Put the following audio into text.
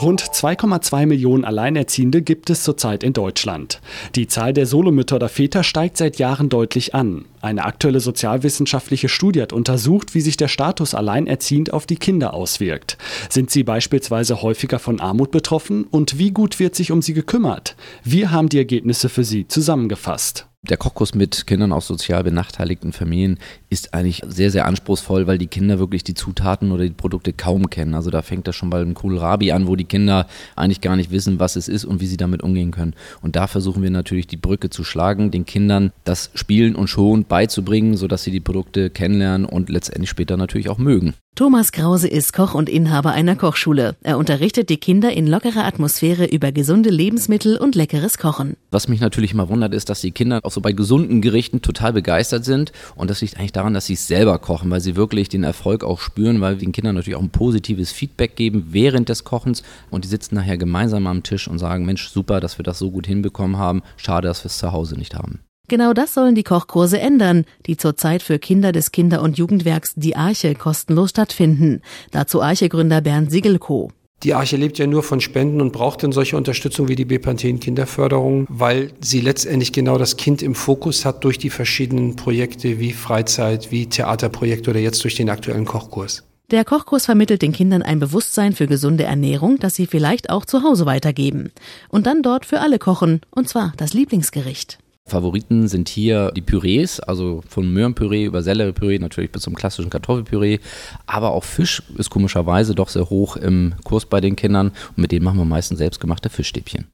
Rund 2,2 Millionen Alleinerziehende gibt es zurzeit in Deutschland. Die Zahl der Solomütter oder Väter steigt seit Jahren deutlich an. Eine aktuelle sozialwissenschaftliche Studie hat untersucht, wie sich der Status alleinerziehend auf die Kinder auswirkt. Sind sie beispielsweise häufiger von Armut betroffen und wie gut wird sich um sie gekümmert? Wir haben die Ergebnisse für Sie zusammengefasst der Kochkurs mit Kindern aus sozial benachteiligten Familien ist eigentlich sehr, sehr anspruchsvoll, weil die Kinder wirklich die Zutaten oder die Produkte kaum kennen. Also da fängt das schon bei einem Kohlrabi an, wo die Kinder eigentlich gar nicht wissen, was es ist und wie sie damit umgehen können. Und da versuchen wir natürlich die Brücke zu schlagen, den Kindern das Spielen und Schon beizubringen, sodass sie die Produkte kennenlernen und letztendlich später natürlich auch mögen. Thomas Krause ist Koch und Inhaber einer Kochschule. Er unterrichtet die Kinder in lockerer Atmosphäre über gesunde Lebensmittel und leckeres Kochen. Was mich natürlich mal wundert, ist, dass die Kinder auch so bei gesunden Gerichten total begeistert sind. Und das liegt eigentlich daran, dass sie es selber kochen, weil sie wirklich den Erfolg auch spüren, weil wir den Kindern natürlich auch ein positives Feedback geben während des Kochens. Und die sitzen nachher gemeinsam am Tisch und sagen, Mensch, super, dass wir das so gut hinbekommen haben. Schade, dass wir es zu Hause nicht haben. Genau das sollen die Kochkurse ändern, die zurzeit für Kinder des Kinder- und Jugendwerks Die Arche kostenlos stattfinden. Dazu Arche-Gründer Bernd Siegelko. Die Arche lebt ja nur von Spenden und braucht dann solche Unterstützung wie die Bepanthen Kinderförderung, weil sie letztendlich genau das Kind im Fokus hat durch die verschiedenen Projekte wie Freizeit, wie Theaterprojekte oder jetzt durch den aktuellen Kochkurs. Der Kochkurs vermittelt den Kindern ein Bewusstsein für gesunde Ernährung, das sie vielleicht auch zu Hause weitergeben. Und dann dort für alle kochen, und zwar das Lieblingsgericht. Favoriten sind hier die Pürees, also von Möhrenpüree über Selleriepüree natürlich bis zum klassischen Kartoffelpüree. Aber auch Fisch ist komischerweise doch sehr hoch im Kurs bei den Kindern und mit denen machen wir meistens selbstgemachte Fischstäbchen.